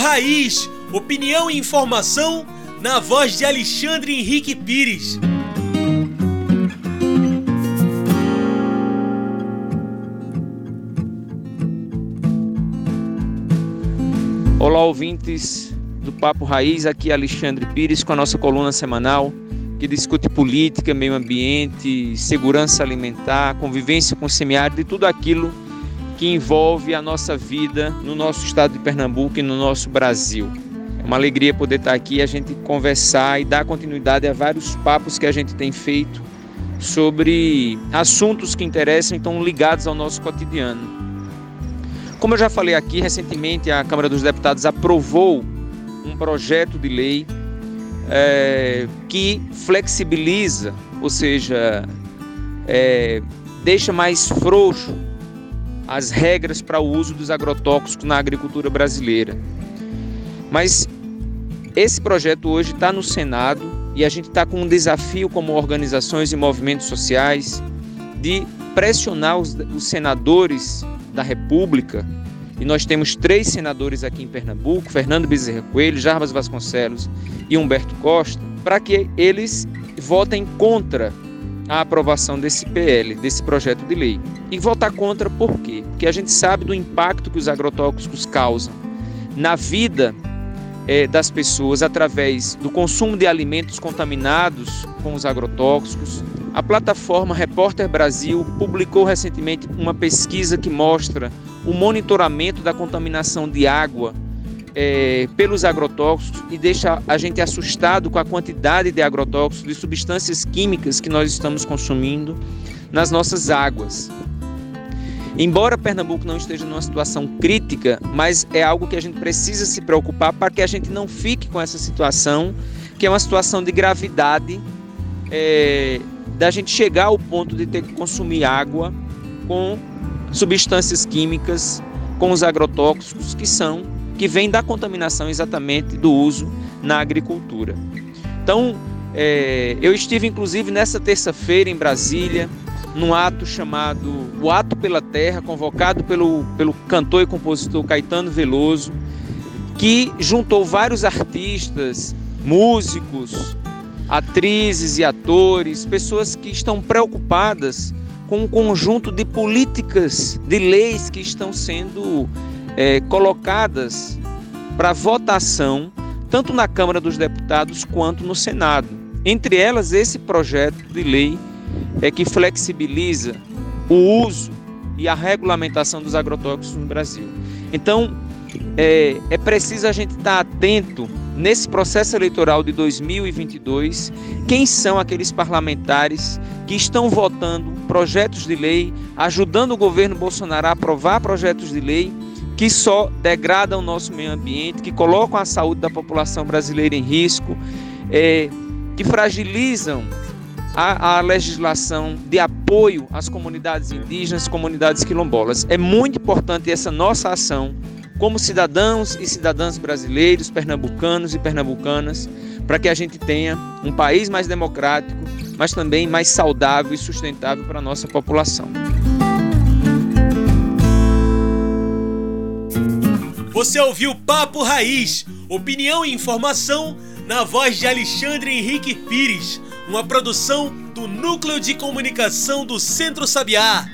Raiz, opinião e informação na voz de Alexandre Henrique Pires. Olá, ouvintes do Papo Raiz, aqui é Alexandre Pires com a nossa coluna semanal que discute política, meio ambiente, segurança alimentar, convivência com o semiárido e tudo aquilo que envolve a nossa vida no nosso estado de Pernambuco e no nosso Brasil. É uma alegria poder estar aqui e a gente conversar e dar continuidade a vários papos que a gente tem feito sobre assuntos que interessam e estão ligados ao nosso cotidiano. Como eu já falei aqui, recentemente a Câmara dos Deputados aprovou um projeto de lei é, que flexibiliza, ou seja, é, deixa mais frouxo as regras para o uso dos agrotóxicos na agricultura brasileira. Mas esse projeto hoje está no Senado e a gente está com um desafio como organizações e movimentos sociais de pressionar os, os senadores da República e nós temos três senadores aqui em Pernambuco, Fernando Bezerra Coelho, Jarbas Vasconcelos e Humberto Costa, para que eles votem contra a aprovação desse PL, desse projeto de lei. E votar contra por quê? Porque a gente sabe do impacto que os agrotóxicos causam na vida é, das pessoas através do consumo de alimentos contaminados com os agrotóxicos. A plataforma Repórter Brasil publicou recentemente uma pesquisa que mostra o monitoramento da contaminação de água é, pelos agrotóxicos e deixa a gente assustado com a quantidade de agrotóxicos, de substâncias químicas que nós estamos consumindo nas nossas águas. Embora Pernambuco não esteja numa situação crítica, mas é algo que a gente precisa se preocupar para que a gente não fique com essa situação, que é uma situação de gravidade, é, da gente chegar ao ponto de ter que consumir água com substâncias químicas, com os agrotóxicos que são que vem da contaminação exatamente do uso na agricultura. Então, é, eu estive inclusive nessa terça-feira em Brasília, num ato chamado O Ato pela Terra, convocado pelo, pelo cantor e compositor Caetano Veloso, que juntou vários artistas, músicos, atrizes e atores, pessoas que estão preocupadas com um conjunto de políticas, de leis que estão sendo é, colocadas para votação, tanto na Câmara dos Deputados quanto no Senado. Entre elas, esse projeto de lei é que flexibiliza o uso e a regulamentação dos agrotóxicos no Brasil. Então, é, é preciso a gente estar atento nesse processo eleitoral de 2022, quem são aqueles parlamentares que estão votando projetos de lei, ajudando o governo Bolsonaro a aprovar projetos de lei que só degradam o nosso meio ambiente, que colocam a saúde da população brasileira em risco, é, que fragilizam a, a, legislação de apoio às comunidades indígenas, comunidades quilombolas. É muito importante essa nossa ação como cidadãos e cidadãs brasileiros, pernambucanos e pernambucanas, para que a gente tenha um país mais democrático, mas também mais saudável e sustentável para a nossa população. Você ouviu Papo Raiz, opinião e informação na voz de Alexandre Henrique Pires, uma produção do Núcleo de Comunicação do Centro Sabiá.